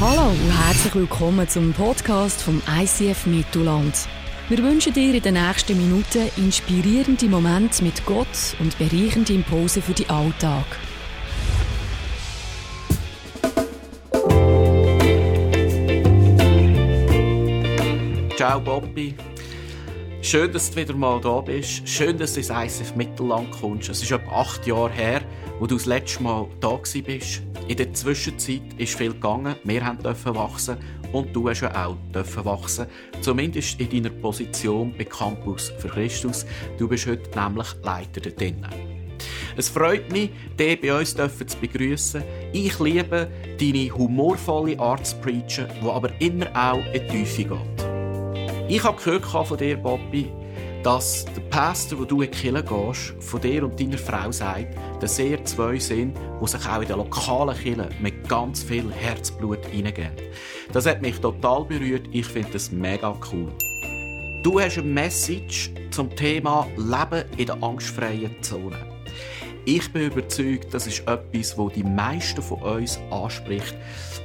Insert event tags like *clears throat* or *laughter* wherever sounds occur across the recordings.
Hallo und herzlich willkommen zum Podcast vom ICF Mittelland. Wir wünschen dir in den nächsten Minuten inspirierende Momente mit Gott und bereichende Impulse für den Alltag. Ciao Bobby. Schön, dass du wieder mal da bist. Schön, dass du ins ICF Mittelland kommst. Es ist etwa acht Jahre her, wo du das letzte Mal da bist. In der Zwischenzeit ist viel gegangen. Wir durften wachsen und du hast auch dürfen wachsen. Zumindest in deiner Position bei Campus für Christus. Du bist heute nämlich Leiter da drinnen. Es freut mich, dich bei uns zu begrüßen. Ich liebe deine humorvolle Art zu preachen, die aber immer auch in die Tiefe geht. Ich habe gehört von dir, Bobby, dass der Pastor, wo du in die Kirche gehst, von dir und deiner Frau sagt, dass ihr zwei sind, die sich auch in der lokalen Kirche mit ganz viel Herzblut hineingeben. Das hat mich total berührt. Ich finde das mega cool. Du hast eine Message zum Thema Leben in der angstfreien Zone. Ich bin überzeugt, das ist etwas, das die meisten von uns anspricht,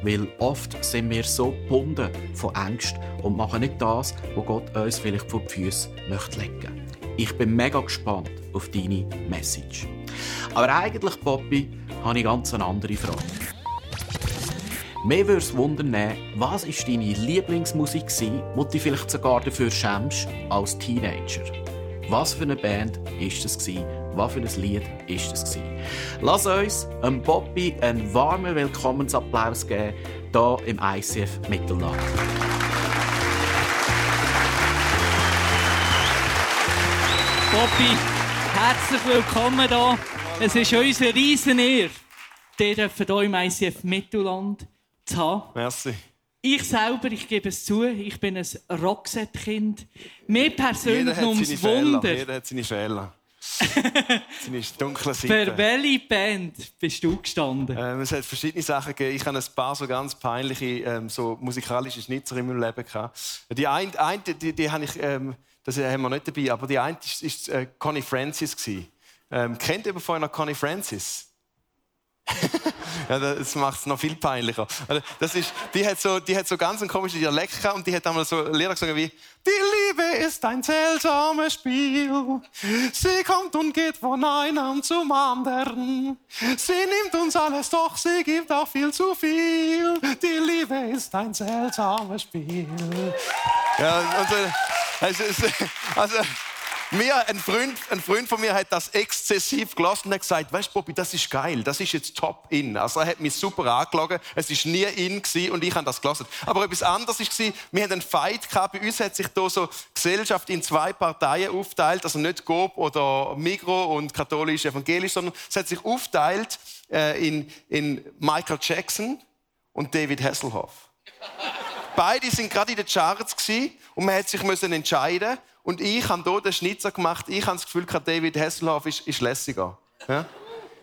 weil oft sind wir so gebunden von Angst und machen nicht das, was Gott uns vielleicht vor die Füße möchte legen. Ich bin mega gespannt auf deine Message. Aber eigentlich, Poppy, habe ich ganz eine andere Frage. Mir würde es wundern, was war deine Lieblingsmusik, die dich vielleicht sogar dafür schämst als Teenager? Was für eine Band war das? Was für ein Lied war das? Lass uns einem Bobby einen warmen Willkommensapplaus geben, hier im ICF Mittelland. Bobby, herzlich willkommen hier. Es ist unsere riesen Ehre, dich hier im ICF Mittelland zu haben. Merci. Ich selber, ich gebe es zu, ich bin ein Rockset-Kind. Mir persönlich nur ums Wunder. Jeder hat seine Fehler. Seine dunkle Seite. Für welche Band bist du gestanden? Ähm, es hat verschiedene Sachen gegeben. Ich hatte ein paar so ganz peinliche ähm, so musikalische Schnitzer in meinem Leben. Gehabt. Die eine, eine die, die habe ich, ähm, das haben wir nicht dabei, aber die eine war äh, Connie Francis. Ähm, kennt ihr vorhin noch Connie Francis? *laughs* ja, das macht es noch viel peinlicher. Also, das ist, die, hat so, die hat so ganz einen komischen Dialekt gehabt und die hat einmal so Lieder gesungen wie Die Liebe ist ein seltsames Spiel. Sie kommt und geht von einem zum anderen. Sie nimmt uns alles, doch sie gibt auch viel zu viel. Die Liebe ist ein seltsames Spiel. Ja, also, *laughs* also, also mir, ein, Freund, ein Freund von mir hat das exzessiv gelassen und hat gesagt, weißt du, Bobby, das ist geil, das ist jetzt top in. Also er hat mich super angelogen, es war nie in und ich habe das gelassen. Aber etwas anderes war, wir hatten einen Fight gehabt, bei uns hat sich hier so Gesellschaft in zwei Parteien aufteilt, also nicht GOB oder Migro und katholisch-evangelisch, sondern es hat sich aufteilt äh, in, in Michael Jackson und David Hasselhoff. Beide sind gerade in den Charts und man hat sich entscheiden und ich habe hier den Schnitzer gemacht. Ich habe das Gefühl, David Hasselhoff ist, ist lässiger. Ja?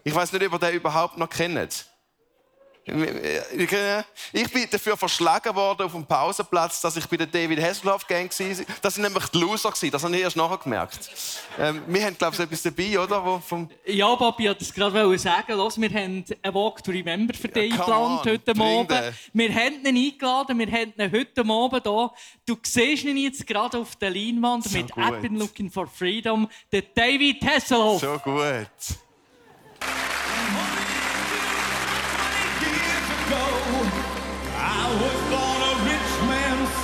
Ich weiß nicht, ob ihr den überhaupt noch kennt. Ich bin dafür verschlagen worden auf dem Pausenplatz, dass ich bei der David Hasselhoff Gang war. Das sind nämlich die Loser Das habe ich erst nachher gemerkt. Ähm, wir haben, glaube ich, etwas dabei, oder? Wo vom ja, Papi, ich es gerade sagen. Los, wir haben einen Walk to Remember für dich ja, eingeladen heute Morgen. Wir haben ihn eingeladen, wir haben ihn heute Morgen hier. Du siehst ihn jetzt gerade auf der Leinwand so mit gut. I've been looking for freedom. Der David Hasselhoff. So gut.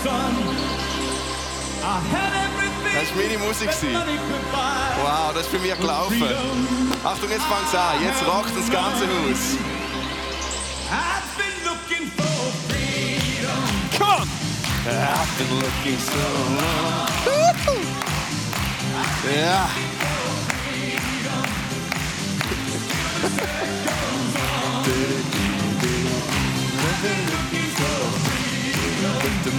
Das war meine Musik. Wow, das ist für mich gelaufen. Achtung, jetzt fangt's an. Jetzt rockt das ganze Haus. Come on! I've been looking so long. *laughs* Yeah. *laughs* *laughs*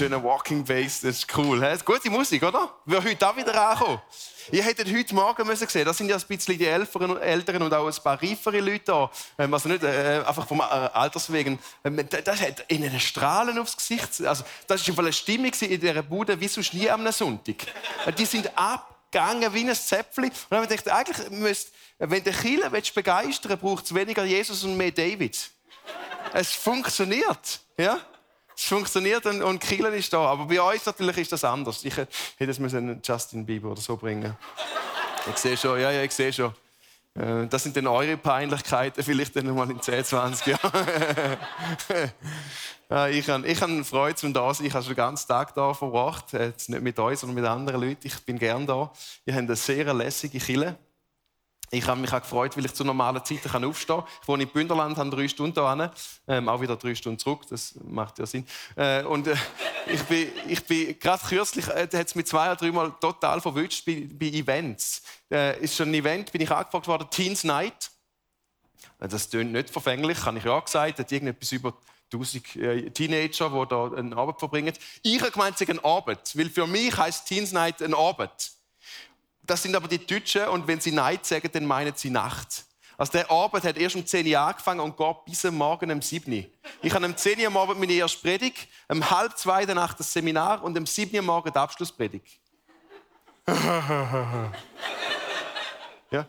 schöner Walking Bass, das ist cool. He? Gute Musik, oder? Wir heute auch wieder ankommen. Ihr hättet heute Morgen müssen sehen, das sind ja ein bisschen die Älteren, Älteren und auch ein paar reifere Leute da. Ähm, also nicht äh, einfach vom äh, Alters wegen. Ähm, das hat ihnen Strahlen aufs Gesicht. Also, das war eine Stimmung in dieser Bude wie sonst nie am Sonntag. Äh, die sind abgegangen wie ein Zäpfchen. Und dann habe ich gedacht, eigentlich müsst, wenn du Chile begeistern willst, braucht es weniger Jesus und mehr David. Es funktioniert. Ja? Es funktioniert und, und Kielen ist da. Aber bei uns natürlich ist das anders. Ich hätte es müssen Justin Bieber oder so bringen. Ich sehe schon, ja, ja, ich sehe schon. Äh, das sind dann eure Peinlichkeiten, vielleicht dann mal in 10, 20 Jahren. *laughs* ich habe ich hab Freude zum da sein. Ich habe schon den ganzen Tag da verbracht. Jetzt nicht mit euch, sondern mit anderen Leuten. Ich bin gern da. Wir haben eine sehr lässige Kille. Ich habe mich auch gefreut, weil ich zu normalen Zeiten aufstehen kann. Ich wohne in Bünderland, habe drei Stunden da ähm, auch wieder drei Stunden zurück, das macht ja Sinn. Äh, und äh, *laughs* ich bin, ich bin gerade kürzlich, äh, hat es mich zwei oder dreimal total verwünscht bei, bei Events. Äh, ist schon ein Event, bin ich angefragt worden, Teens Night. Äh, das klingt nicht verfänglich, habe ich ja gesagt. Hat irgendetwas über 1000 äh, Teenager, die da einen Abend verbringen. Ich habe gemeint, es ist ein Abend, weil für mich heißt Teens Night ein Abend. Das sind aber die Deutschen und wenn sie Neid sagen, dann meinen sie Nacht. Also der Abend hat erst um 10 Uhr angefangen und geht bis am Morgen um 7 Uhr. Ich habe um 10 Uhr am Abend meine erste Predigt, um halb zwei danach das Seminar und um 7 Uhr Morgen die Abschlusspredigt. *laughs* ja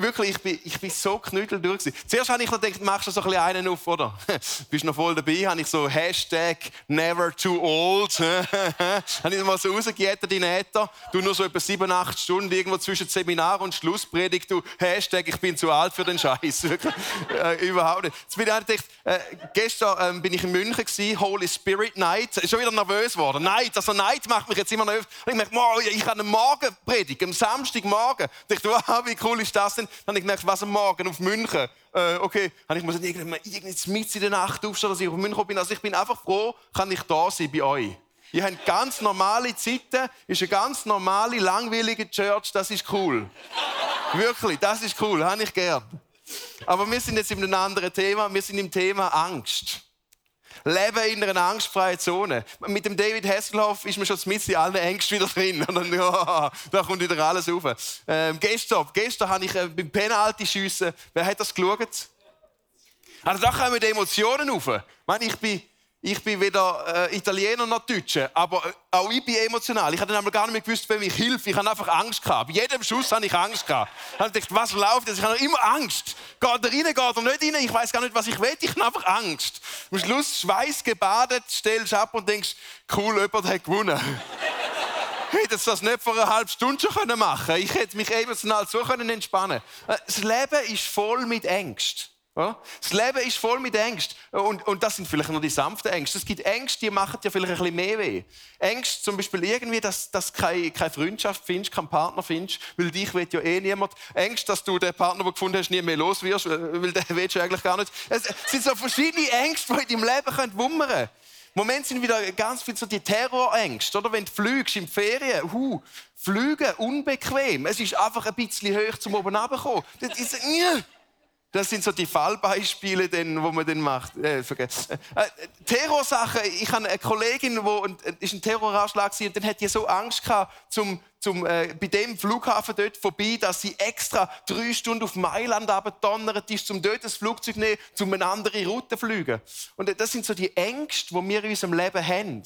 wirklich, ich bin, ich bin so knüttel durch. Zuerst habe ich noch gedacht, machst du so ein bisschen einen auf, oder? *laughs* Bist noch voll dabei, habe ich so Hashtag never too old. *laughs* habe ich mal so rausgejettet in Äther. Du nur so etwa sieben, acht Stunden irgendwo zwischen Seminar und Schlusspredigt. Du Hashtag, ich bin zu alt für den Scheiß. *laughs* äh, überhaupt nicht. Jetzt bin ich gedacht, äh, gestern äh, bin ich in München gewesen, Holy Spirit Night. Ist schon wieder nervös geworden. Night, also Night macht mich jetzt immer nervös. Und ich merke, ich habe einen Morgenpredigt, am Samstagmorgen. Ich dachte, wow, wie cool ist das denn? Dann habe ich gemerkt, was am Morgen auf München. Äh, okay, habe ich muss irgendwie mit in der Nacht aufstehen, dass ich auf München bin. Also ich bin einfach froh, kann ich da sein bei euch. Ihr habt ganz normale Zeiten, ist eine ganz normale, langweilige Church, das ist cool. Wirklich, das ist cool, habe ich gern. Aber wir sind jetzt in einem anderen Thema, wir sind im Thema Angst. Leben in einer angstfreien Zone. Mit dem David Hasselhoff ist man schon mit in allen Ängsten wieder drin. *laughs* Und dann, ja, da kommt wieder alles rauf. Ähm, gestern, gestern habe ich äh, beim Penalty schiessen. Wer hat das geschaut? Also da kommen die Emotionen rauf. Ich, meine, ich bin ich bin weder äh, Italiener noch Deutscher, aber äh, auch ich bin emotional. Ich hatte nämlich gar nicht mehr gewusst, wem ich hilfe. Ich habe einfach Angst gehabt. Bei jedem Schuss habe ich Angst gehabt. Ich habe gedacht, was läuft jetzt? Ich habe immer Angst. Geht er rein, geht er nicht rein? Ich weiß gar nicht, was ich will. Ich habe einfach Angst. Am Schluss Schweiß gebadet, stellst ab und denkst, cool, jemand hat gewonnen. *laughs* hätte das nicht vor einer halben Stunde schon machen können. Ich hätte mich emotional so entspannen können. Äh, das Leben ist voll mit Ängsten. Das Leben ist voll mit Ängsten. Und, und das sind vielleicht nur die sanften Ängste. Es gibt Ängste, die machen dir vielleicht ein bisschen mehr weh. Ängste zum Beispiel irgendwie, dass, du keine, keine Freundschaft findest, keinen Partner findest, weil dich will ja eh niemand. Ängste, dass du den Partner, den du gefunden hast, nie mehr los wirst, weil den *laughs* willst du eigentlich gar nicht. Es sind so verschiedene Ängste, die in deinem Leben wummern können. Im Moment sind wieder ganz viel so die Terrorängste, oder? Wenn du fliegst in Ferien, hu, Flüge unbequem. Es ist einfach ein bisschen hoch zum oben runterkommen. Das ist, das sind so die Fallbeispiele, den, wo man den macht. Äh, vergessen. Äh, Terrorsachen. Ich habe eine Kollegin, wo ein, ist ein Terroranschlag und dann hat die so Angst gehabt, zum zum, äh, bei dem Flughafen dort vorbei, dass sie extra drei Stunden auf Mailand abgedonnert ist, um dort das Flugzeug zu nehmen, um eine andere Route zu fliegen. Und das sind so die Ängste, die wir in unserem Leben haben.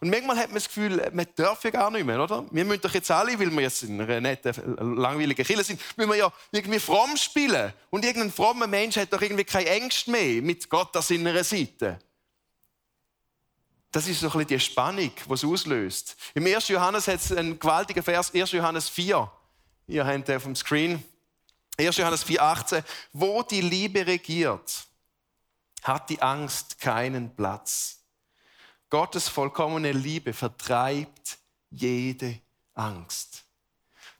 Und manchmal hat man das Gefühl, wir dürfen ja gar nicht mehr, oder? Wir müssen doch jetzt alle, weil wir jetzt in einer netten, langweiligen Kirche sind, müssen wir ja irgendwie fromm spielen. Und irgendein frommer Mensch hat doch irgendwie keine Ängste mehr mit Gott an seiner Seite. Das ist so ein bisschen die Spannung, die es auslöst. Im 1. Johannes hat es einen gewaltigen Vers, 1. Johannes 4. Ihr habt den auf dem Screen. 1. Johannes 4, 18. Wo die Liebe regiert, hat die Angst keinen Platz. Gottes vollkommene Liebe vertreibt jede Angst.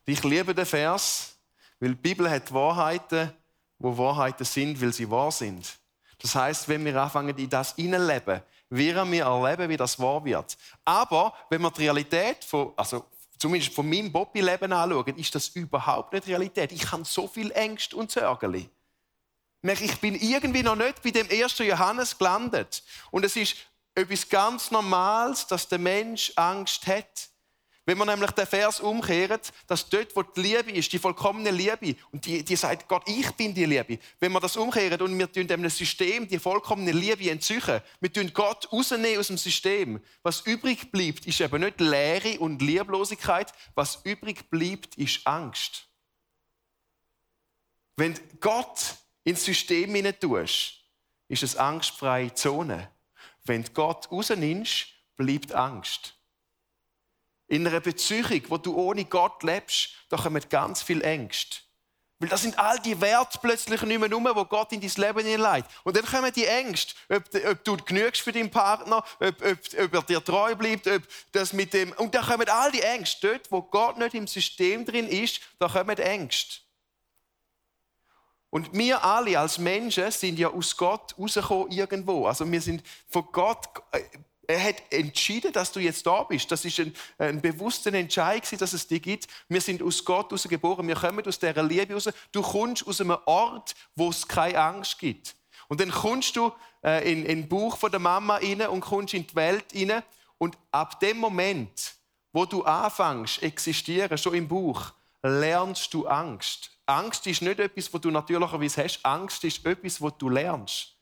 Ich liebe den Vers, weil die Bibel hat Wahrheiten, wo Wahrheiten sind, weil sie wahr sind. Das heißt, wenn wir anfangen, in das leben, werden wir erleben, wie das wahr wird. Aber wenn wir die Realität von, also zumindest von meinem Bobby-Leben anschauen, ist das überhaupt nicht Realität. Ich habe so viel Ängste und Sorgen. Ich bin irgendwie noch nicht bei dem ersten Johannes gelandet. Und es ist etwas ganz Normales, dass der Mensch Angst hat. Wenn man nämlich den Vers umkehrt, dass dort, wo die Liebe ist, die vollkommene Liebe, und die, die sagt, Gott, ich bin die Liebe. Wenn wir das umkehren und wir tun dem System die vollkommene Liebe entzüchen, wir tun Gott rausnehmen aus dem System, was übrig bleibt, ist eben nicht Leere und Lieblosigkeit, was übrig bleibt, ist Angst. Wenn Gott ins System hinein tust, ist es angstfreie Zone. Wenn Gott rausnimmst, bleibt Angst. In einer Beziehung, wo du ohne Gott lebst, da kommen ganz viel Ängste. Weil das sind all die Werte plötzlich nicht mehr rum, wo Gott in dein Leben hineinlegt. Und dann kommen die Ängste, ob, ob, du genügst für deinen Partner, ob, ob, ob, er dir treu bleibt, ob das mit dem... Und dann kommen all die Ängste. Dort, wo Gott nicht im System drin ist, da kommen Ängste. Und wir alle als Menschen sind ja aus Gott rausgekommen irgendwo. Also wir sind von Gott äh, er hat entschieden, dass du jetzt da bist. Das ist ein, ein bewusster Entscheid, dass es dich gibt. Wir sind aus Gott geboren. Wir kommen aus dieser Liebe raus. Du kommst aus einem Ort, wo es keine Angst gibt. Und dann kommst du äh, in, in den Bauch der Mama rein und kommst in die Welt rein. Und ab dem Moment, wo du anfängst existieren, schon im Bauch, lernst du Angst. Angst ist nicht etwas, was du natürlicherweise hast. Angst ist etwas, was du lernst.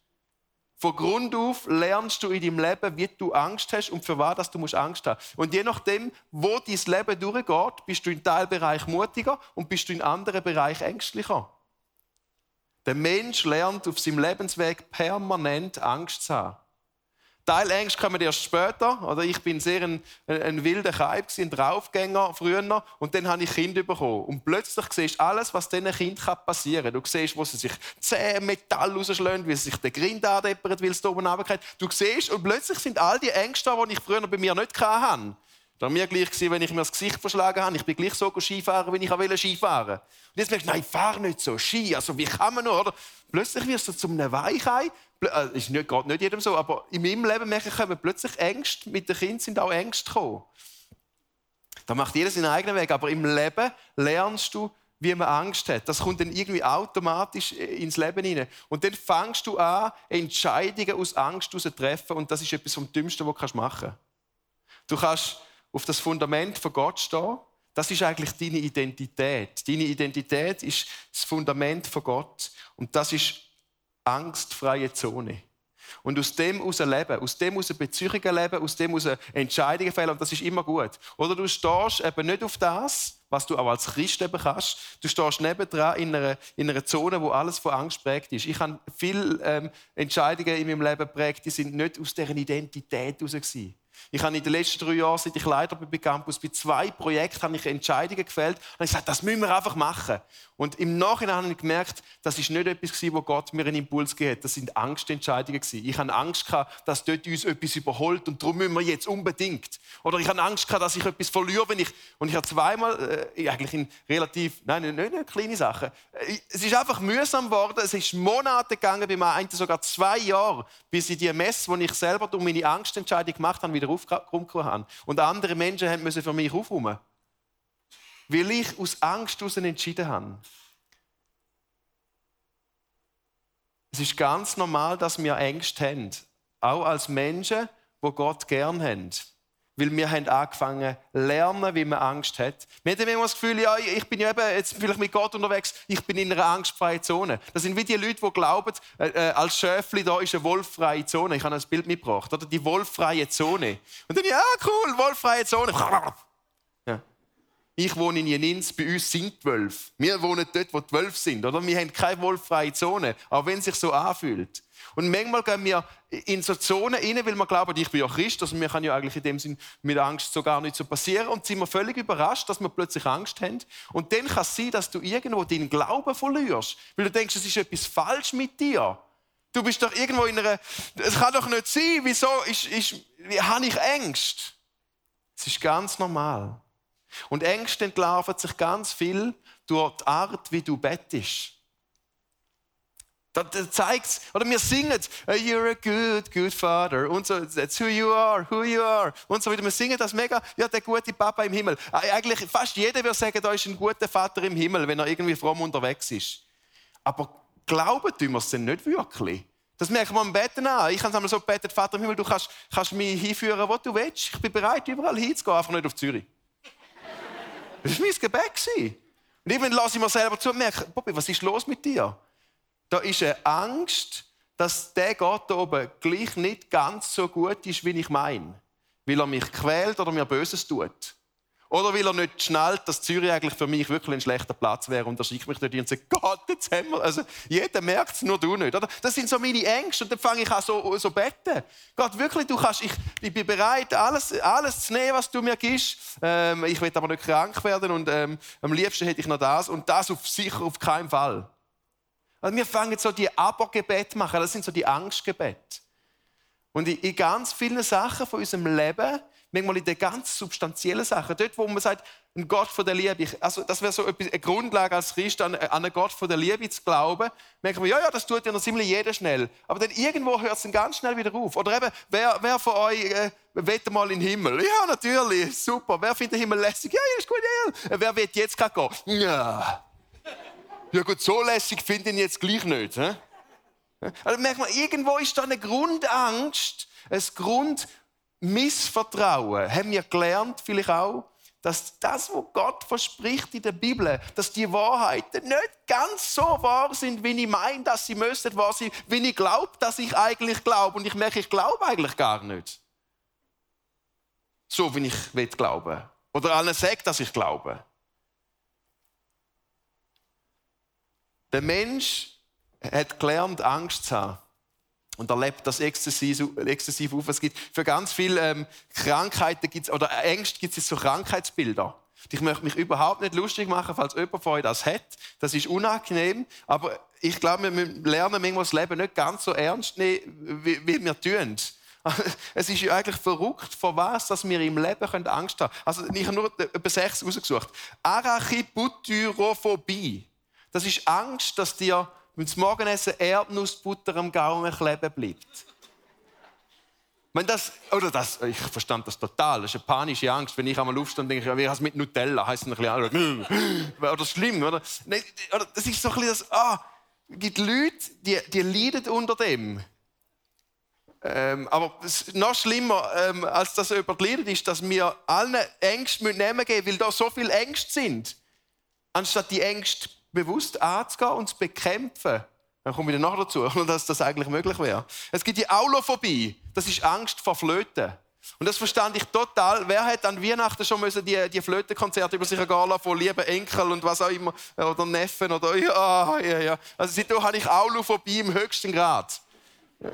Von Grund auf lernst du in deinem Leben, wie du Angst hast und für was dass du Angst haben. Und je nachdem, wo dein Leben durchgeht, bist du in Teilbereich mutiger und bist du in anderen Bereich ängstlicher. Der Mensch lernt auf seinem Lebensweg permanent Angst zu haben. Teilängste kommen erst später. Oder ich bin sehr ein, ein wilder Kaib, ein Draufgänger früher. Und dann habe ich Kinder bekommen. Und plötzlich siehst du alles, was diesen Kind passieren kann. Du siehst, wo sie sich Zähne, Metall rausschlagen, wie sie sich den Grind andeppert, weil es da oben runtergeht. Du siehst, und plötzlich sind all die Ängste die ich früher bei mir nicht hatte. Da war mir gleich, wenn ich mir das Gesicht verschlagen habe. Ich bin gleich so Skifahren, wie ich wollte Skifahren. Und jetzt merkst du, nein, fahr nicht so Ski. Also wie kann man nur, oder? Plötzlich wirst du zu einem Weichei. Äh, ist nicht, geht nicht jedem so, aber in meinem Leben merke ich, kommen plötzlich Ängste. Mit den Kindern sind auch Ängste gekommen. Da macht jeder seinen eigenen Weg. Aber im Leben lernst du, wie man Angst hat. Das kommt dann irgendwie automatisch äh, ins Leben hinein. Und dann fängst du an, Entscheidungen aus Angst zu treffen. Und das ist etwas vom Dümmsten, was du machen kannst. Du kannst auf das Fundament von Gott stehen. Das ist eigentlich deine Identität. Deine Identität ist das Fundament von Gott. Und das ist angstfreie Zone. Und aus dem heraus leben, aus dem heraus Beziehungen leben, aus dem heraus Entscheidungen fällen, und das ist immer gut. Oder du stehst eben nicht auf das, was du auch als Christ eben kannst. Du stehst nebendran in einer, in einer Zone, wo alles von Angst prägt ist. Ich habe viele ähm, Entscheidungen in meinem Leben geprägt, die sind nicht aus deren Identität heraus gewesen. Ich habe in den letzten drei Jahren, seit ich Leiter bin bei Campus, bei zwei Projekten habe ich Entscheidungen gefällt und ich gesagt, das müssen wir einfach machen. Und im Nachhinein habe ich gemerkt, das ist nicht etwas wo Gott mir einen Impuls gegeben hat. Das sind Angstentscheidungen. Ich habe Angst dass dort uns etwas überholt und darum müssen wir jetzt unbedingt. Oder ich habe Angst dass ich etwas verliere, wenn ich und ich habe zweimal äh, eigentlich in relativ, nein, nicht, nicht kleine Sachen. Äh, es ist einfach mühsam geworden. Es ist Monate gegangen, bei mir sogar zwei Jahre, bis ich die Messe, die ich selber durch meine Angstentscheidung gemacht habe, wieder aufgekommen habe. Und andere Menschen müssen für mich aufräumen. Weil ich aus Angst heraus entschieden habe. Es ist ganz normal, dass wir Ängste haben. Auch als Menschen, die Gott gern haben. Weil wir haben angefangen zu lernen, wie man Angst hat. Wir haben immer das Gefühl, ja, ich bin ja eben jetzt vielleicht mit Gott unterwegs, ich bin in einer angstfreien Zone. Das sind wie die Leute, die glauben, äh, äh, als Schäfli da ist eine wolffreie Zone. Ich habe ein Bild mitgebracht, oder? Die wolffreie Zone. Und dann, ja, cool, wolffreie Zone. Ich wohne in Jenins, bei uns sind zwölf. Wir wohnen dort, wo zwölf sind, oder? Wir haben keine wolffreie Zone, auch wenn es sich so anfühlt. Und manchmal gehen wir in so Zonen rein, weil wir glauben, ich bin ja Christ, also mir kann ja eigentlich in dem Sinn mit Angst so gar nicht so passieren und sind wir völlig überrascht, dass wir plötzlich Angst haben. Und dann kann es sein, dass du irgendwo deinen Glauben verlierst, weil du denkst, es ist etwas falsch mit dir. Du bist doch irgendwo in einer, es kann doch nicht sein, wieso ist, ist, habe ich Ängste? Es ist ganz normal. Und Ängste entlarven sich ganz viel durch die Art, wie du bettest. Das, zeigt oder wir singen, you're a good, good father und so, that's who you are, who you are und so weiter. Wir singen das mega, ja, der gute Papa im Himmel. Eigentlich fast jeder würde sagen, da ist ein guter Vater im Himmel, wenn er irgendwie fromm unterwegs ist. Aber glauben tun wir es denn nicht wirklich? Das merkt man am Betten an. Ich habe einmal so gebetet, Vater im Himmel, du kannst, kannst mich hinführen, wo du willst. Ich bin bereit, überall hinzugehen, einfach nicht auf Zürich. Das war mein Gebet. Und irgendwann lasse ich mir selber zu und merke, Bobby, was ist los mit dir? Da ist eine Angst, dass der Gott da oben gleich nicht ganz so gut ist, wie ich meine. Weil er mich quält oder mir Böses tut. Oder weil er nicht schnallt, dass Zürich eigentlich für mich wirklich ein schlechter Platz wäre und er schickt mich dort und sagt, Gott, jetzt haben wir... Also, jeder merkt es, nur du nicht. Oder? Das sind so meine Ängste und dann fange ich an so, so beten. Gott, wirklich, du kannst, ich, ich bin bereit, alles, alles zu nehmen, was du mir gibst. Ähm, ich will aber nicht krank werden und ähm, am liebsten hätte ich noch das und das auf sicher auf keinen Fall. Also wir fangen so die Abergebet machen, das sind so die Angstgebete. Und in, in ganz vielen Sachen von unserem Leben manchmal in den ganz substanziellen Sachen. Dort, wo man sagt, ein Gott von der Liebe. Also, das wäre so eine Grundlage als Christ, an, einen Gott von der Liebe zu glauben. Merken wir, ja, ja, das tut ja noch ziemlich jeder schnell. Aber dann irgendwo hört es dann ganz schnell wieder auf. Oder eben, wer, wer von euch äh, will mal in den Himmel? Ja, natürlich, super. Wer findet den Himmel lässig? Ja, ja, ist gut, ja. Wer will jetzt gerade gehen? Ja. Ja gut, so lässig finde ich ihn jetzt gleich nicht. He? Also merkt man, irgendwo ist da eine Grundangst, ein Grund, Missvertrauen haben wir gelernt, vielleicht auch, dass das, was Gott verspricht in der Bibel, dass die Wahrheiten nicht ganz so wahr sind, wie ich meine, dass sie müssten wahr sein, wie ich glaube, dass ich eigentlich glaube. Und ich merke, ich glaube eigentlich gar nicht. So, wie ich will glauben. Oder allen sagt, dass ich glaube. Der Mensch hat gelernt, Angst zu haben und erlebt das exzessiv, exzessiv auf. Es gibt für ganz viele ähm, Krankheiten gibt's, oder Ängste gibt es so Krankheitsbilder. Ich möchte mich überhaupt nicht lustig machen, falls jemand von euch das hat. Das ist unangenehm, aber ich glaube, wir lernen manchmal das Leben nicht ganz so ernst nehmen, wie, wie wir tun. *laughs* Es ist ja eigentlich verrückt, vor was dass wir im Leben Angst haben können. Also ich habe nur etwa sechs rausgesucht. Arachibutyrophobie. Das ist Angst, dass dir wenn das Morgenessen Erdnussbutter am Gaumen kleben bleibt. Wenn das, oder das, ich verstand das total. Das ist eine panische Angst, wenn ich einmal aufstehe und denke, wie heißt mit Nutella? Heißt ein bisschen, oder schlimm, oder? Nein, oder das ist so ein bisschen das, ah, es gibt Leute, die, die leiden unter dem. Ähm, aber noch schlimmer, ähm, als über die leidet, ist, dass wir allen Ängste nehmen geben, weil da so viele Ängste sind. Anstatt die Ängste bewusst anzugehen und zu bekämpfen. Dann komme ich dann nachher dazu, *laughs* dass das eigentlich möglich wäre. Es gibt die Aulophobie. Das ist Angst vor Flöten. Und das verstand ich total. Wer hat an Weihnachten schon müssen die, die Flötenkonzerte über sich ergehen von lieben Enkel und was auch immer, oder Neffen oder ja, ja, ja. Also seitdem habe ich Aulophobie im höchsten Grad. Äh,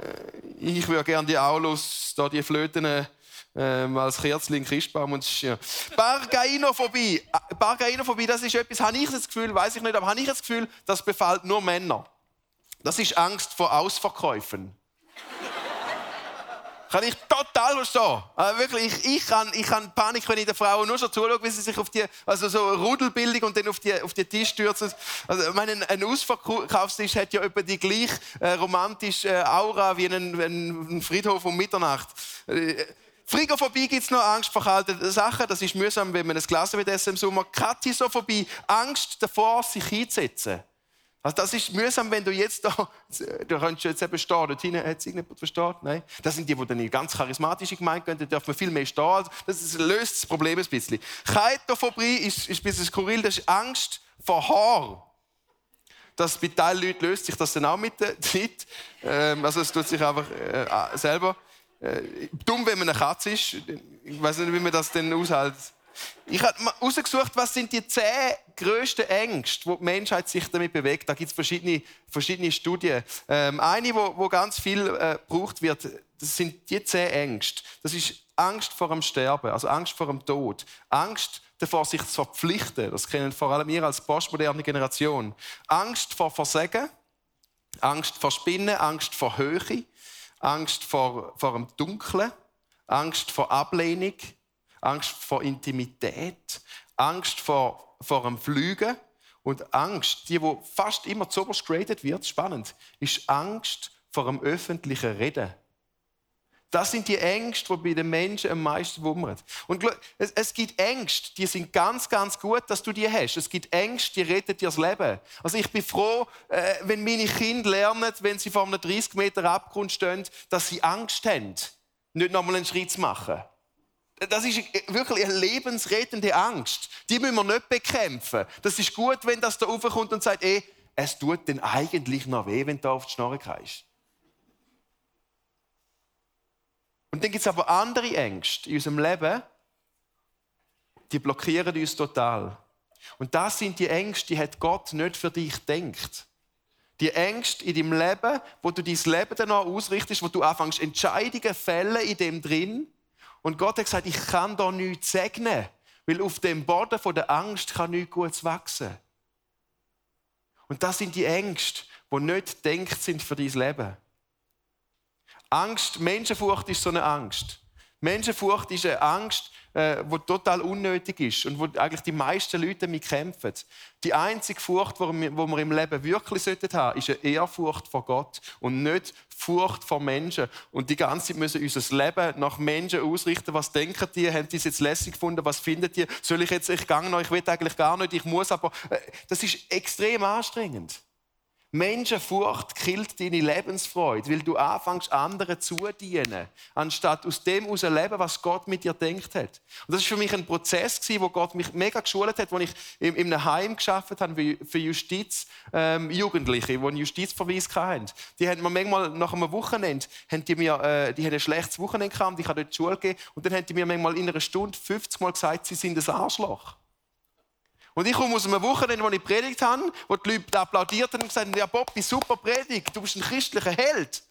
ich würde gerne die Aulus, da die Flöten ähm, als Kerzchen Christbaum und ja. Bargainophobie. Bargainophobie, das ist etwas, habe ich das Gefühl, weiß ich nicht, aber habe ich das Gefühl, das befällt nur Männer. Das ist Angst vor Ausverkäufen. *laughs* kann ich total verstehen. Also wirklich, ich, ich, kann, ich kann Panik, wenn ich den Frauen nur schon zuschaue, wie sie sich auf die, also so Rudelbildung und dann auf die, auf die Tisch stürzen. Also, ich meine, ein Ausverkaufstisch hat ja etwa die gleich äh, romantische äh, Aura wie ein, ein Friedhof um Mitternacht. Frigophobie gibt es noch Angst vor kalten Sachen. Das ist mühsam, wenn man ein Glas mit essen im Sommer. Katisophobie, Angst davor, sich hinzusetzen. Also das ist mühsam, wenn du jetzt da, du könntest jetzt eben stehen, dort hinten, hat sich jemand verstanden? Nein. Das sind die, die dann in ganz charismatische Gemeinde gehen, da dürfen wir viel mehr stehen. Das löst das Problem ein bisschen. Chaetophobie ist, ist ein bisschen skurril, das ist Angst vor Haar. Das bei Teilleuten löst sich das dann auch mit der Zeit. Ähm, also es tut sich einfach äh, selber äh, dumm, wenn man eine Katze ist. Ich weiß nicht, wie man das denn aushält. Ich habe herausgesucht, was sind die zehn grössten Ängste, wo die Menschheit sich damit bewegt. Da gibt es verschiedene, verschiedene Studien. Ähm, eine, wo, wo ganz viel äh, gebraucht wird, das sind die zehn Ängste. Das ist Angst vor dem Sterben, also Angst vor dem Tod, Angst davor, sich zu verpflichten. Das kennen vor allem wir als postmoderne Generation. Angst vor Versagen, Angst vor Spinnen, Angst vor Höhe, Angst vor, vor dem Dunklen, Angst vor Ablehnung, Angst vor Intimität, Angst vor, vor dem Flügen und Angst, die wo fast immer zu oberst graded wird, spannend, ist Angst vor dem öffentlichen Reden. Das sind die Ängste, die bei den Menschen am meisten wummern. Und es, es, gibt Ängste, die sind ganz, ganz gut, dass du die hast. Es gibt Ängste, die retten dir das Leben. Also ich bin froh, äh, wenn meine Kinder lernen, wenn sie vor einem 30 Meter Abgrund stehen, dass sie Angst haben, nicht nochmal einen Schritt zu machen. Das ist wirklich eine lebensrettende Angst. Die müssen wir nicht bekämpfen. Das ist gut, wenn das da raufkommt und sagt, ey, es tut denn eigentlich noch weh, wenn du auf die Schnorre kreist. Und dann gibt es aber andere Ängste in unserem Leben, die blockieren uns total. Und das sind die Ängste, die hat Gott nicht für dich denkt. Die Ängste in deinem Leben, wo du dein Leben danach ausrichtest, wo du anfängst Entscheidungen fällen in dem drin. Und Gott hat gesagt, ich kann da nichts segnen, weil auf dem Boden von der Angst kann nichts Gutes wachsen. Und das sind die Ängste, die nicht denkt sind für dein Leben. Angst, Menschenfurcht ist so eine Angst. Menschenfurcht ist eine Angst, äh, die total unnötig ist und wo eigentlich die meisten Leute damit kämpfen. Die einzige Furcht, die wir, im Leben wirklich haben sollten, ist eine Ehrfurcht vor Gott und nicht Furcht vor Menschen. Und die ganze Zeit müssen unser Leben nach Menschen ausrichten. Was denken die? Haben die es jetzt lässig gefunden? Was findet ihr? Soll ich jetzt, ich gehe noch, ich will eigentlich gar nicht, ich muss aber. Äh, das ist extrem anstrengend. Menschenfurcht killt deine Lebensfreude, weil du anfängst, anderen zu dienen, anstatt aus dem heraus leben, was Gott mit dir denkt hat. Und das ist für mich ein Prozess wo Gott mich mega geschult hat, wo ich in, einem Heim geschafft habe für Justiz ähm, Jugendliche, die einen Justizverweis hatten. Die haben mir manchmal nach einem Wochenende, haben die mir, äh, die haben ein schlechtes Wochenende gehabt, ich habe dort die Schule gegeben, und dann haben die mir manchmal in einer Stunde 50 Mal gesagt, sie sind ein Arschloch. Und ich komme aus einem Wochenende, wo ich predigt habe, wo die Leute applaudiert haben und gesagt haben, ja Bobby, super Predigt, du bist ein christlicher Held.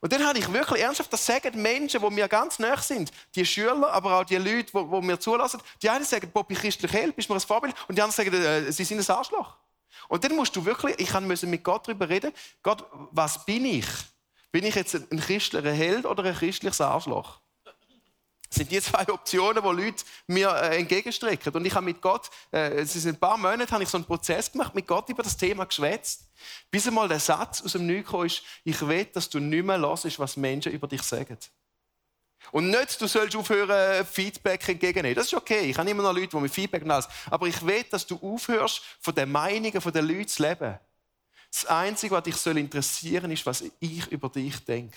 Und dann habe ich wirklich ernsthaft, das sagen Menschen, die mir ganz nah sind, die Schüler, aber auch die Leute, die, die mir zulassen, die einen sagen, Bobby, christlicher Held, bist mir ein Vorbild, und die anderen sagen, äh, sie sind ein Arschloch. Und dann musst du wirklich, ich musste mit Gott darüber reden, Gott, was bin ich? Bin ich jetzt ein christlicher Held oder ein christliches Arschloch? Das sind die zwei *laughs* Optionen, die Leute mir äh, entgegenstrecken. Und ich habe mit Gott, äh, es ist ein paar Monate, habe ich so einen Prozess gemacht, mit Gott über das Thema geschwätzt. Bis einmal der Satz aus dem Nichts ist, ich will, dass du nicht mehr hörst, was Menschen über dich sagen. Und nicht, du sollst aufhören, Feedback entgegennehmen. Das ist okay. Ich habe immer noch Leute, die mir Feedback alles. Aber ich will, dass du aufhörst, von den Meinungen der Leute zu leben. Das Einzige, was dich interessieren soll, ist, was ich über dich denke.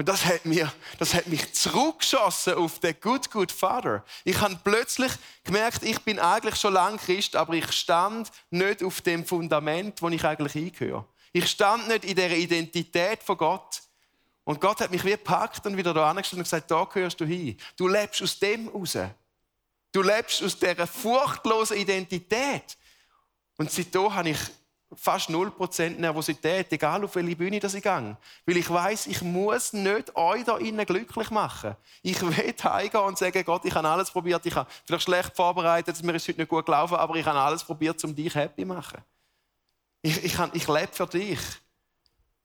Und das hat, mir, das hat mich zurückgeschossen auf den Good, Good Father. Ich habe plötzlich gemerkt, ich bin eigentlich schon lange Christ, aber ich stand nicht auf dem Fundament, wo ich eigentlich hingehöre. Ich stand nicht in der Identität von Gott. Und Gott hat mich wie gepackt und wieder da angestellt und gesagt, da gehörst du hin. Du lebst aus dem raus. Du lebst aus dieser furchtlosen Identität. Und seitdem habe ich fast 0% Nervosität, egal auf welche Bühne ich gehe. Weil ich weiß, ich muss nicht euch da innen glücklich machen. Ich will heimgehen und sagen, Gott, ich habe alles probiert, ich habe vielleicht schlecht vorbereitet, mir ist heute nicht gut gelaufen, aber ich habe alles probiert, um dich happy zu machen. Ich, ich, ich lebe für dich.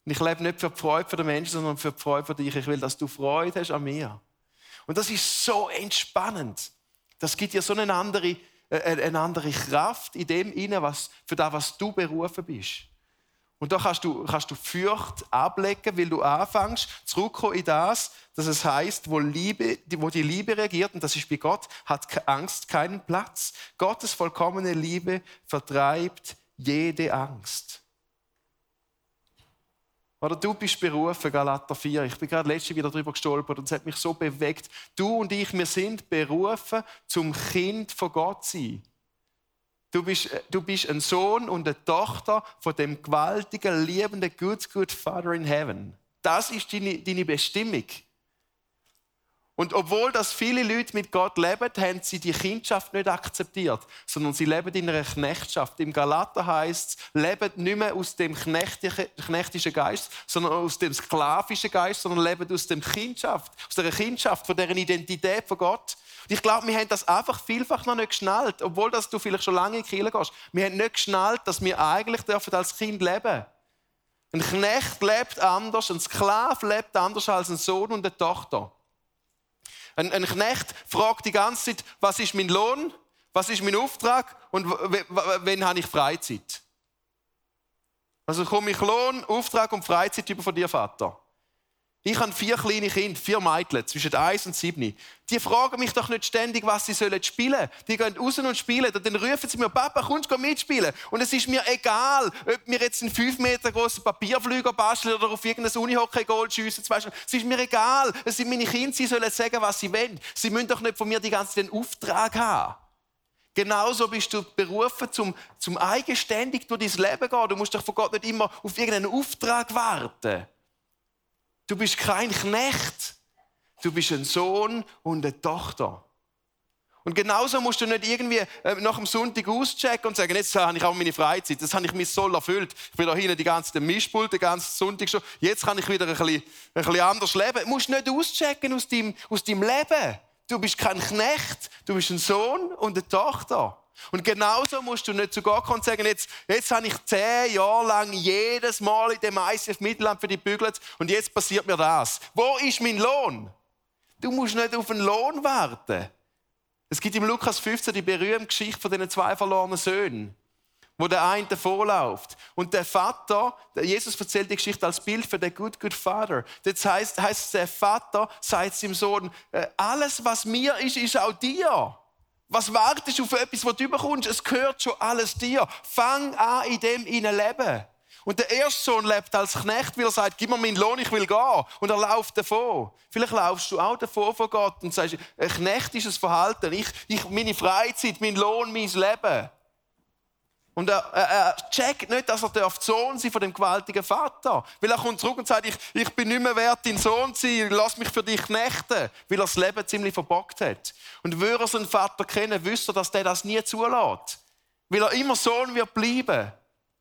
Und ich lebe nicht für die Freude der Menschen, sondern für die Freude für dich. Ich will, dass du Freude hast an mir. Und das ist so entspannend. Das gibt dir so eine andere eine andere Kraft in dem inne, was für das, was du berufen bist. Und da kannst du, kannst du Furcht ablegen, weil du anfängst, zurückkommen in das, dass es heißt, wo, wo die Liebe regiert, und das ist bei Gott, hat Angst keinen Platz. Gottes vollkommene Liebe vertreibt jede Angst. Oder du bist berufen, Galater 4. Ich bin gerade letzte wieder darüber gestolpert und es hat mich so bewegt. Du und ich, wir sind berufen, zum Kind von Gott zu sein. Du bist, du bist ein Sohn und eine Tochter von dem gewaltigen, liebenden, good, good Father in Heaven. Das ist deine, deine Bestimmung. Und obwohl das viele Leute mit Gott leben, haben sie die Kindschaft nicht akzeptiert, sondern sie leben in einer Knechtschaft. Im Galater heißt es, leben nicht mehr aus dem knechtischen Geist, sondern aus dem sklavischen Geist, sondern leben aus dem Kindschaft, aus der Kindschaft, von deren Identität von Gott. Und ich glaube, wir haben das einfach vielfach noch nicht geschnallt, obwohl das du vielleicht schon lange in die Kirche gehst. Wir haben nicht geschnallt, dass wir eigentlich dürfen als Kind leben dürfen. Ein Knecht lebt anders, ein Sklave lebt anders als ein Sohn und eine Tochter. Ein, ein Knecht fragt die ganze Zeit, was ist mein Lohn, was ist mein Auftrag und wann habe ich Freizeit? Also komme ich Lohn, Auftrag und Freizeit über von dir, Vater. Ich habe vier kleine Kinder, vier Mädchen zwischen eins und sieben. Die fragen mich doch nicht ständig, was sie sollen spielen. Die gehen raus und spielen. Und dann rufen sie mir, Papa, kommst du mitspielen? Und es ist mir egal, ob wir jetzt einen fünf Meter großen Papierflüger basteln oder auf irgendein Unihockey-Goal schiessen. Es ist mir egal. Es sind meine Kinder, sie sollen sagen, was sie wollen. Sie müssen doch nicht von mir die ganze Zeit den Auftrag haben. Genauso bist du berufen, zum, zum eigenständig durch dein Leben gehen. Du musst doch von Gott nicht immer auf irgendeinen Auftrag warten. Du bist kein Knecht. Du bist ein Sohn und eine Tochter. Und genauso musst du nicht irgendwie äh, nach dem Sonntag auschecken und sagen, jetzt habe ich auch meine Freizeit, das habe ich mir so erfüllt. Ich bin da hinten die ganze Mischpult, den ganzen Sonntag schon. Jetzt kann ich wieder ein bisschen, ein bisschen anders leben. Du musst nicht auschecken aus deinem, aus deinem Leben. Du bist kein Knecht, du bist ein Sohn und eine Tochter. Und genauso musst du nicht zu Gott kommen und sagen, jetzt, jetzt habe ich zehn Jahre lang jedes Mal in dem ICF Mittelland für die bügelt und jetzt passiert mir das. Wo ist mein Lohn? Du musst nicht auf einen Lohn warten. Es gibt im Lukas 15 die berühmte Geschichte von den zwei verlorenen Söhnen, wo der eine davonläuft. Und der Vater, Jesus erzählt die Geschichte als Bild für den Good Good Father. Das heißt, heißt der Vater sagt seinem Sohn, äh, alles was mir ist, ist auch dir. Was wartest du auf etwas, was du bekommst? Es gehört schon alles dir. Fang an, in dem leben. Und der erste Sohn lebt als Knecht, weil er sagt, gib mir meinen Lohn, ich will gehen. Und er läuft davon. Vielleicht laufst du auch davon von Gott und sagst, ein Knecht ist ein Verhalten. Ich, ich, meine Freizeit, mein Lohn, mein Leben. Und er, er, er, checkt nicht, dass er der Sohn sein von dem gewaltigen Vater. Weil er kommt zurück und sagt, ich, ich bin nicht mehr wert, dein Sohn zu sein, lass mich für dich knechten. Weil er das Leben ziemlich verbockt hat. Und würde er seinen Vater kennen, wüsste er, dass der das nie zulässt. Weil er immer Sohn wird bleiben,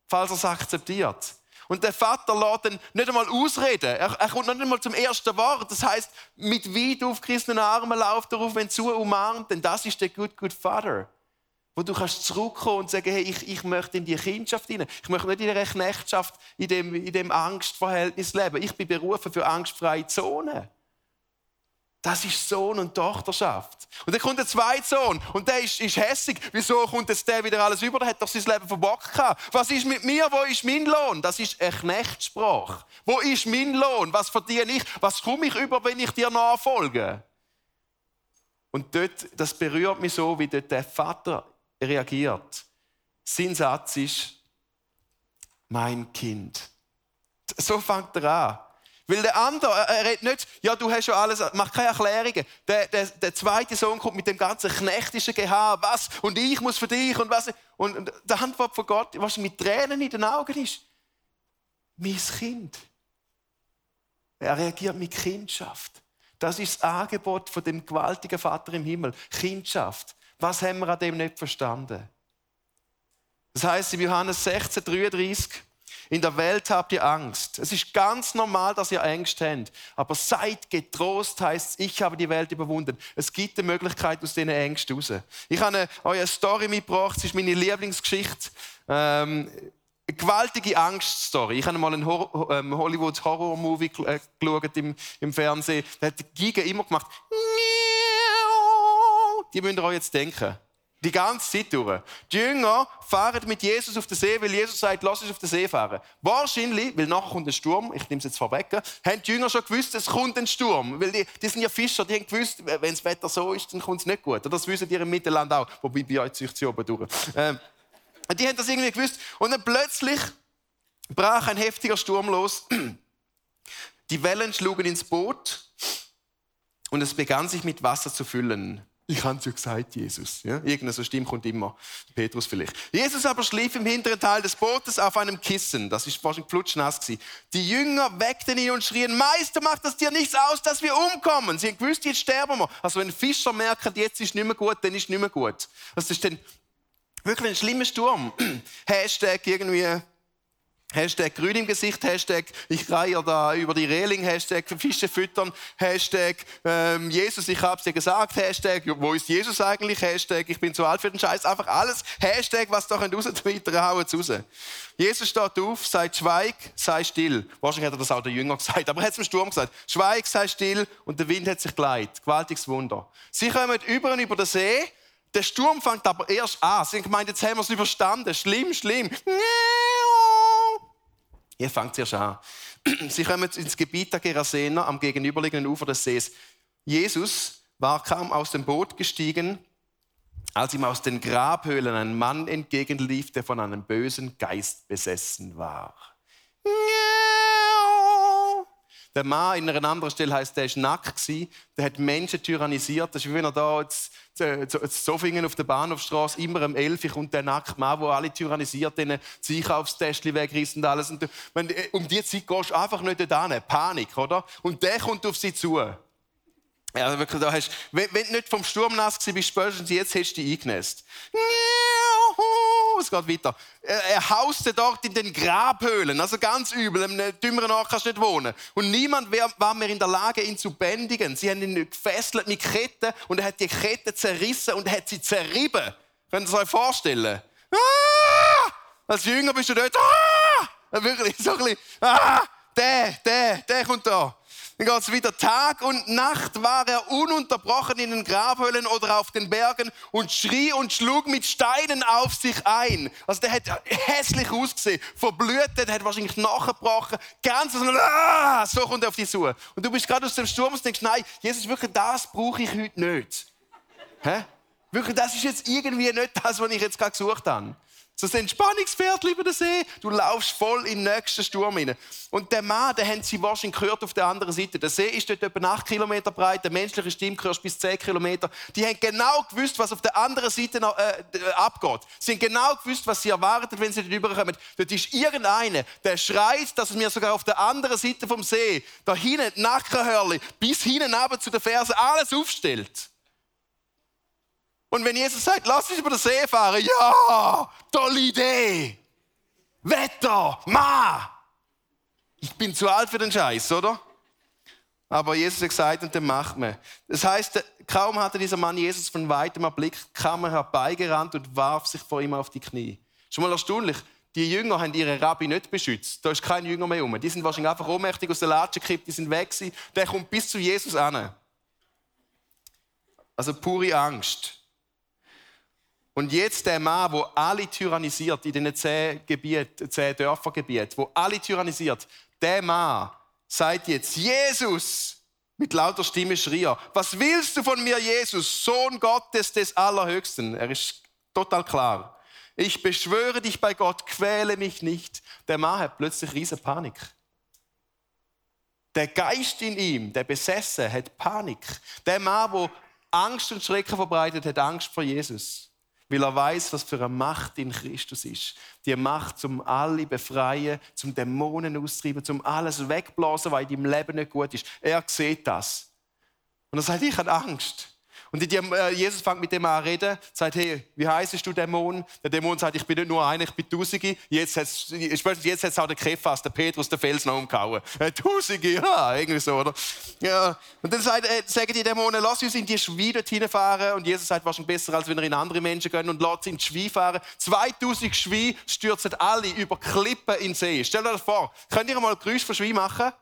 falls er es akzeptiert. Und der Vater lässt dann nicht einmal ausreden. Er, er kommt nicht einmal zum ersten Wort. Das heißt, mit weit aufgerissenen Armen läuft er auf, wenn zu umarmt. Denn das ist der Good, Good Father wo du kannst zurückkommen und sagen, hey, ich, ich möchte in die Kindschaft hinein. Ich möchte nicht in einer Knechtschaft, in dem, in dem Angstverhältnis leben. Ich bin berufen für angstfreie Zonen. Das ist Sohn- und Tochterschaft. Und dann kommt der zweite Sohn und der ist, ist hässig. Wieso kommt jetzt der wieder alles über? Der hat doch sein Leben verbockt. Was ist mit mir? Wo ist mein Lohn? Das ist ein Knechtsprache. Wo ist mein Lohn? Was verdiene ich? Was komme ich über, wenn ich dir nachfolge? Und dort, das berührt mich so, wie dort der Vater reagiert. Sein Satz ist, mein Kind. So fängt er an. Weil der andere, er redet nicht, ja, du hast schon alles, macht keine Erklärungen. Der, der, der zweite Sohn kommt mit dem ganzen knechtischen Gehabe, was, und ich muss für dich, und was. Und, und die Antwort von Gott, was mit Tränen in den Augen ist, mein Kind. Er reagiert mit Kindschaft. Das ist das Angebot von dem gewaltigen Vater im Himmel. Kindschaft. Was haben wir an dem nicht verstanden? Das heißt in Johannes 16, 33, in der Welt habt ihr Angst. Es ist ganz normal, dass ihr Ängste habt. Aber seid getrost, heißt ich habe die Welt überwunden. Es gibt eine Möglichkeit aus diesen Ängsten raus. Ich habe euch eine Story mitgebracht, es ist meine Lieblingsgeschichte. Ähm, eine gewaltige Angststory. Ich habe mal einen ähm, Hollywood Horror Movie äh, geschaut im, Fernsehen. Da hat die Giga immer gemacht die müsst ihr euch jetzt denken. Die ganze Zeit durch. Die Jünger fahren mit Jesus auf den See, weil Jesus sagt, lass uns auf den See fahren. Wahrscheinlich, weil nachher kommt ein Sturm, ich nehme es jetzt vorweg, haben die Jünger schon gewusst, es kommt ein Sturm. Weil die, die sind ja Fischer, die haben gewusst, wenn das Wetter so ist, dann kommt es nicht gut. Das wissen die im Mittelland auch. Wobei bei euch zieht es oben durch. Ähm, die haben das irgendwie gewusst. Und dann plötzlich brach ein heftiger Sturm los. Die Wellen schlugen ins Boot und es begann sich mit Wasser zu füllen. Ich habe es ja gesagt, Jesus. Ja? Irgendeine so Stimme kommt immer. Petrus vielleicht. Jesus aber schlief im hinteren Teil des Bootes auf einem Kissen. Das ist wahrscheinlich flutschnass gewesen. Die Jünger weckten ihn und schrien, Meister, macht das dir nichts aus, dass wir umkommen. Sie haben gewusst, jetzt sterben wir. Also wenn Fischer merken, jetzt ist nicht mehr gut, dann ist nicht mehr gut. Das ist dann wirklich ein schlimmer Sturm. *clears throat* Hashtag irgendwie Hashtag grün im Gesicht, Hashtag ich reihe da über die Reling, Hashtag Fische füttern, Hashtag ähm, Jesus, ich hab's dir gesagt, Hashtag wo ist Jesus eigentlich, Hashtag ich bin zu alt für den Scheiß, einfach alles, Hashtag was da raus Twitter, hauen raus. Jesus steht auf, sagt Schweig, sei still. Wahrscheinlich hat er das auch der Jünger *laughs* gesagt, aber er hat es im Sturm gesagt. Schweig, sei still und der Wind hat sich geleitet. Gewaltiges Wunder. Sie kommen über und über den See, der Sturm fängt aber erst an. Sie haben gemeint, jetzt haben wir es überstanden. Schlimm, schlimm. Ihr fangt zuerst an. *clears throat* Sie kommen ins Gebiet der Gerasena am gegenüberliegenden Ufer des Sees. Jesus war kaum aus dem Boot gestiegen, als ihm aus den Grabhöhlen ein Mann entgegenlief, der von einem bösen Geist besessen war. Der Mann in einer anderen Stelle heißt, der ist nackt der hat Menschen tyrannisiert. Das ist wie wenn er da jetzt, Zofingen auf der Bahnhofstraße immer am 11 kommt der nackte Mann, der alle tyrannisiert, denen das Einkaufstäschchen wegreißt und alles. Und wenn, äh, um die Zeit gehst du einfach nicht da Panik, oder? Und der kommt auf sie zu. Ja, wirklich, da hast, wenn, wenn du nicht vom Sturm nass bist, spätestens jetzt hast du dich eingenässt es geht weiter. Er hauste dort in den Grabhöhlen, also ganz übel. Im dümmeren Ort kannst du nicht wohnen. Und niemand war mehr in der Lage, ihn zu bändigen. Sie haben ihn gefesselt mit Ketten und er hat die Ketten zerrissen und er hat sie zerrieben. Könnt ihr euch vorstellen? Ah! Als Jünger bist du dort. Ah! Wirklich so ein bisschen. Ah! Der, der, der kommt da. Dann geht es wieder. Tag und Nacht war er ununterbrochen in den Grabhöhlen oder auf den Bergen und schrie und schlug mit Steinen auf sich ein. Also der hat hässlich ausgesehen, verblühtet, hat wahrscheinlich nachgebrochen, ganz so, ah, so kommt er auf dich zu. Und du bist gerade aus dem Sturm und denkst, nein, Jesus, wirklich das brauche ich heute nicht. Hä? Wirklich, das ist jetzt irgendwie nicht das, was ich jetzt gerade gesucht habe. So ein Entspannungspferd über den See. Du laufst voll in den nächsten Sturm rein. Und der Mann, den haben sie wahrscheinlich gehört auf der anderen Seite. Der See ist dort etwa 8 Kilometer breit, der menschliche Stimme hörst bis 10 Kilometer. Die haben genau gewusst, was auf der anderen Seite noch, äh, abgeht. Sie haben genau gewusst, was sie erwartet, wenn sie dort rüberkommen. Dort ist irgendeiner, der schreit, dass es mir sogar auf der anderen Seite vom See, da hinten, Nackenhörli, bis hinten zu den Fersen, alles aufstellt. Und wenn Jesus sagt, lass dich über den See fahren, ja, tolle Idee. Wetter, Ma. Ich bin zu alt für den Scheiß, oder? Aber Jesus hat gesagt, und dann macht man. Das heißt, kaum hatte dieser Mann Jesus von weitem erblickt, kam er herbeigerannt und warf sich vor ihm auf die Knie. Schon mal erstaunlich. Die Jünger haben ihre Rabbi nicht beschützt. Da ist kein Jünger mehr um. Die sind wahrscheinlich einfach ohnmächtig aus der Latsche gekippt, die sind weg gewesen. Der kommt bis zu Jesus an. Also pure Angst. Und jetzt der Mann, wo alle tyrannisiert in diesen zehn, Gebiet, zehn Dörfergebieten, wo alle tyrannisiert, der Mann sagt jetzt, Jesus, mit lauter Stimme schrie er, was willst du von mir, Jesus, Sohn Gottes des Allerhöchsten? Er ist total klar. Ich beschwöre dich bei Gott, quäle mich nicht. Der Mann hat plötzlich riesen Panik. Der Geist in ihm, der Besessen, hat Panik. Der Mann, wo Angst und Schrecken verbreitet, hat Angst vor Jesus weil er weiß, was für eine Macht in Christus ist. Die Macht, zum alle befreien, zum Dämonen austreiben, zum alles wegblasen, in deinem Leben nicht gut ist. Er sieht das. Und er sagt, ich habe Angst. Und äh, Jesus fängt mit dem an zu reden, sagt, hey, wie heißt du Dämon? Der Dämon sagt, ich bin nicht nur einer, ich bin Tausende. Jetzt hat jetzt hat's auch der Kephas, der Petrus, der Fels noch umgehauen. Äh, Tausende, ja, irgendwie so, oder? Ja. Und dann sagt, äh, sagen die Dämonen, lass uns in die Schweine dort hinfahren. Und Jesus sagt, wahrscheinlich besser, als wenn er in andere Menschen gehen und lässt sie in die Schweine fahren. 2000 Schweine stürzen alle über Klippen in den See. Stell dir das vor. Könnt ihr mal Geräusch von Schwein machen?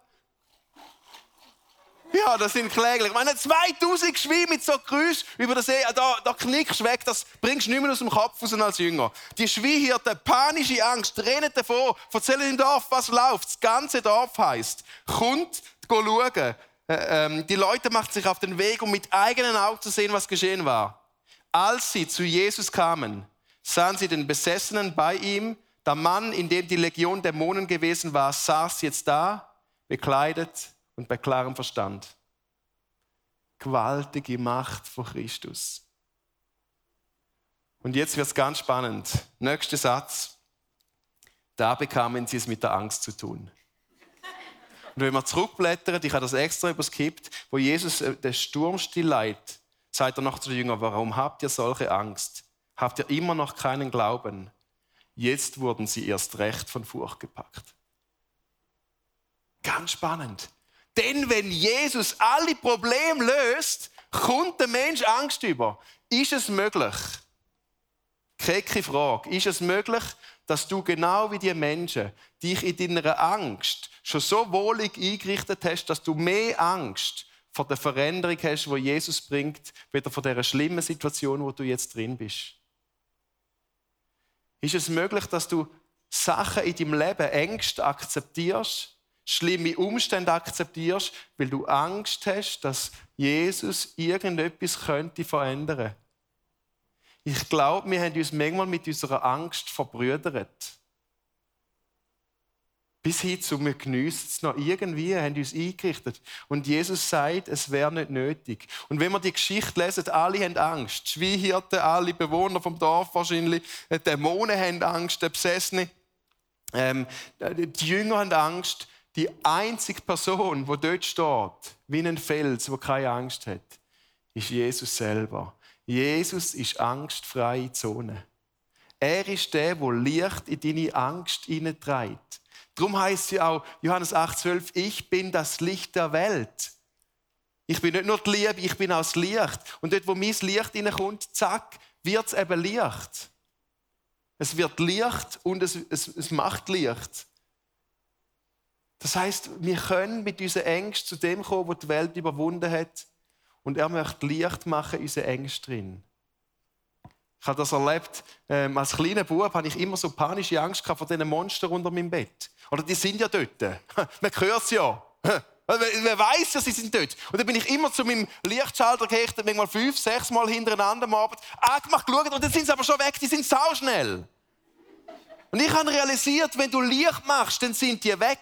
Ja, das sind kläglich. Ich meine, 2000 Schweine mit so Geräusch über den See, da, da knickst du weg, das bringst du nicht mehr aus dem Kopf raus als Jünger. Die Schweinhirten, panische Angst, rennen davon, erzählen im Dorf, was läuft. Das ganze Dorf heisst, kommt, schauen. Äh, die Leute machen sich auf den Weg, um mit eigenen Augen zu sehen, was geschehen war. Als sie zu Jesus kamen, sahen sie den Besessenen bei ihm. Der Mann, in dem die Legion Dämonen gewesen war, saß jetzt da, bekleidet und bei klarem Verstand. Gewaltige Macht von Christus. Und jetzt wird es ganz spannend. Nächster Satz. Da bekamen sie es mit der Angst zu tun. Und wenn wir zurückblättern, ich habe das extra überskippt, wo Jesus äh, den Sturm stillleit, sagt er noch zu den Jüngern, warum habt ihr solche Angst? Habt ihr immer noch keinen Glauben? Jetzt wurden sie erst recht von Furcht gepackt. Ganz spannend. Denn wenn Jesus alle Probleme löst, kommt der Mensch Angst über. Ist es möglich? Kecke Frage. Ist es möglich, dass du genau wie die Menschen dich in deiner Angst schon so wohlig eingerichtet hast, dass du mehr Angst vor der Veränderung hast, wo Jesus bringt, weder vor der schlimmen Situation, wo du jetzt drin bist? Ist es möglich, dass du Sachen in deinem Leben Ängste akzeptierst, schlimme Umstände akzeptierst, weil du Angst hast, dass Jesus irgendetwas könnte verändern. Ich glaube, wir haben uns manchmal mit unserer Angst verbrüdert. Bis hin zu, wir geniessen es noch irgendwie, haben uns eingerichtet. Und Jesus sagt, es wäre nicht nötig. Und wenn wir die Geschichte lesen, alle haben Angst. Schweinhirten, alle Bewohner vom Dorf wahrscheinlich, die Dämonen haben Angst, die Besessenen. Ähm, die Jünger haben Angst. Die einzige Person, die dort steht, wie ein Fels, wo keine Angst hat, ist Jesus selber. Jesus ist angstfreie Zone. Er ist der, der Licht in deine Angst hineintreibt. Darum heißt sie auch Johannes 8,12, ich bin das Licht der Welt. Ich bin nicht nur die Liebe, ich bin auch das Licht. Und dort, wo mein Licht hineinkommt, zack, wird es eben Licht. Es wird Licht und es, es, es macht Licht. Das heißt, wir können mit unseren Ängsten zu dem kommen, wo die Welt überwunden hat. Und er möchte Licht machen unsere Ängste drin. Ich habe das erlebt. Ähm, als kleiner Bub hatte ich immer so panische Angst vor diesen Monstern unter meinem Bett. Oder die sind ja dort. *laughs* Man hört es ja. *laughs* Wer weiß ja, sie sind dort. Und dann bin ich immer zu meinem Lichtschalter gehechtet, manchmal fünf, sechs Mal hintereinander am Abend, angemacht, geschaut, und dann sind sie aber schon weg, die sind sau schnell. Und ich habe realisiert, wenn du Licht machst, dann sind die weg.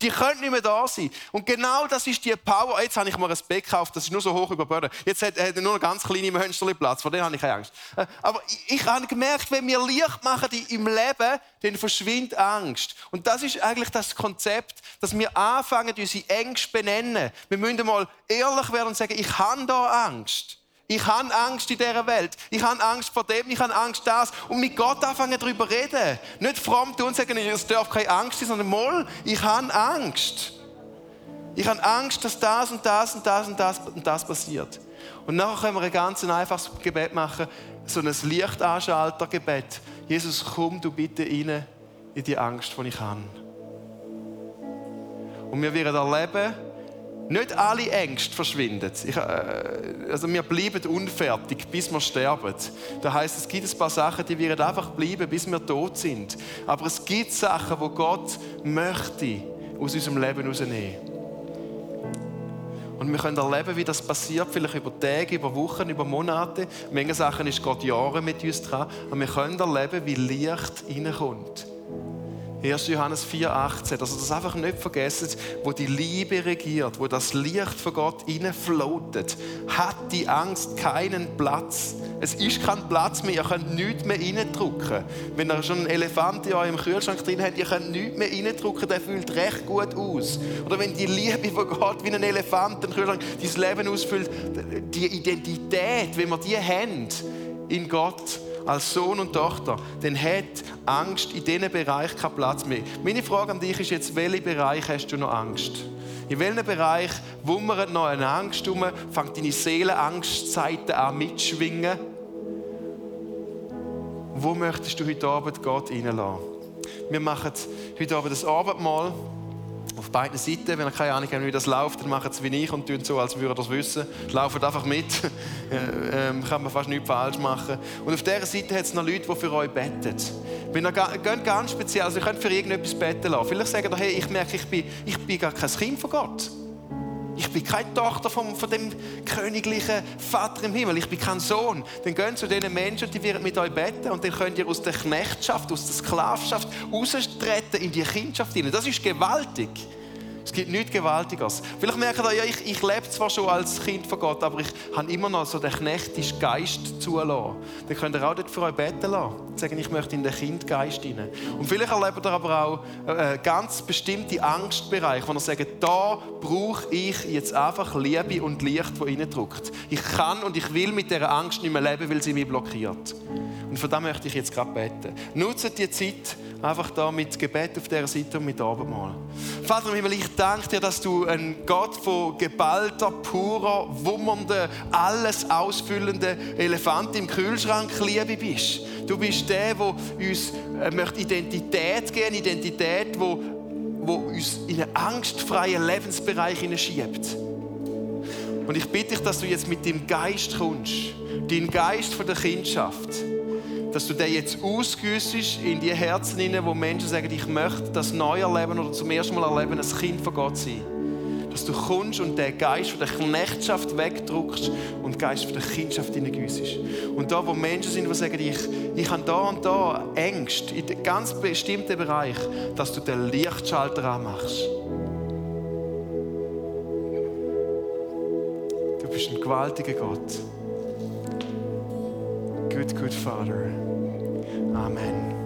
Die können nicht mehr da sein. Und genau das ist die Power. Jetzt habe ich mir ein Bett gekauft, das ist nur so hoch über Böden. Jetzt hat er nur noch ganz kleine Mönsterli Platz, vor denen habe ich keine Angst. Äh, aber ich, habe gemerkt, wenn wir Licht machen im Leben, dann verschwindet Angst. Und das ist eigentlich das Konzept, dass wir anfangen, unsere Ängste benennen. Wir müssen mal ehrlich werden und sagen, ich habe da Angst. Ich habe Angst in dieser Welt. Ich habe Angst vor dem, ich habe Angst das. Und mit Gott anfangen darüber reden. Nicht fromm tun und sagen, es darf keine Angst sein, sondern mal, ich habe Angst. Ich habe Angst, dass das und das und das und das und das passiert. Und nachher können wir ein ganz einfaches Gebet machen, so ein Lichtanschalter-Gebet. Jesus, komm du bitte rein in die Angst, die ich habe. Und wir werden erleben, nicht alle Ängste verschwinden. Ich, äh, also wir bleiben unfertig, bis wir sterben. Das heißt, es gibt ein paar Sachen, die werden einfach bleiben, bis wir tot sind. Aber es gibt Sachen, wo Gott möchte aus unserem Leben herausnehmen. Und wir können erleben, wie das passiert, vielleicht über Tage, über Wochen, über Monate. Manche Sachen ist Gott Jahre mit uns dran. Aber wir können erleben, wie Licht reinkommt. 1. Johannes 4,18. Also das einfach nicht vergessen, wo die Liebe regiert, wo das Licht von Gott floatet, hat die Angst keinen Platz. Es ist kein Platz mehr, ihr könnt nichts mehr reindrücken. Wenn ihr schon einen Elefant in eurem Kühlschrank drin habt, ihr könnt nichts mehr reindrücken, der fühlt recht gut aus. Oder wenn die Liebe von Gott wie ein Elefant im Kühlschrank dein Leben ausfüllt, die Identität, wenn wir die haben in Gott, als Sohn und Tochter, dann hat Angst in diesem Bereich keinen Platz mehr. Meine Frage an dich ist jetzt, welchen Bereich hast du noch Angst? In welchem Bereich wummert noch eine Angst um? Fängt deine Seelenangstseite an mitschwingen? Wo möchtest du heute Abend Gott reinlassen? Wir machen heute Abend das Abendmahl auf beiden Seiten. Wenn ihr keine Ahnung habt, wie das läuft, dann macht es wie ich und tun so, als würdet ihr das wissen. Lauft einfach mit. *laughs* ähm, kann man fast nichts falsch machen. Und auf dieser Seite hat es noch Leute, die für euch beten. Wenn ihr geht ganz speziell, also ihr könnt für irgendetwas beten lassen. Vielleicht sagen ihr, hey, ich merke, ich bin, ich bin gar kein Kind von Gott. Ich bin keine Tochter von, von dem königlichen Vater im Himmel. Ich bin kein Sohn. Dann gehen zu diesen Menschen, die werden mit euch beten und dann könnt ihr aus der Knechtschaft, aus der Sklavschaft raustreten in die Kindschaft hinein. Das ist gewaltig. Es gibt nichts Gewaltiges. Vielleicht merkt ihr, ja, ich, ich lebe zwar schon als Kind von Gott, aber ich habe immer noch so den knechtischen Geist zulassen. Dann könnt ihr auch dort für euch beten lassen. Sagen, ich möchte in den Kindgeist hinein. Und vielleicht erlebt ihr aber auch äh, ganz bestimmte Angstbereiche, wo ihr sagt, da brauche ich jetzt einfach Liebe und Licht, das reindrückt. Ich kann und ich will mit dieser Angst nicht mehr leben, weil sie mich blockiert. Und von dem möchte ich jetzt gerade beten. Nutzt die Zeit, Einfach da mit Gebet auf dieser Seite und mit Abendmahl. Vater im Himmel, ich danke dir, dass du ein Gott von geballter, purer, wummernder, alles ausfüllenden Elefant im Kühlschrank Liebe bist. Du bist der, der uns äh, Identität geben möchte, Identität, wo, wo uns in einen angstfreien Lebensbereich hineinschiebt. Und ich bitte dich, dass du jetzt mit dem Geist kommst, dein Geist von der Kindschaft dass du den jetzt ausgüssest in die Herzen hinein, wo Menschen sagen, ich möchte das neu erleben oder zum ersten Mal erleben, ein Kind von Gott sein. Dass du kommst und den Geist von der Knechtschaft wegdruckst und den Geist von der Kindschaft hineingüssest. Und da, wo Menschen sind, die sagen, ich, ich habe da und da Ängste in ganz bestimmten Bereich, dass du den Lichtschalter anmachst. Du bist ein gewaltiger Gott. Good, good Father. Amen.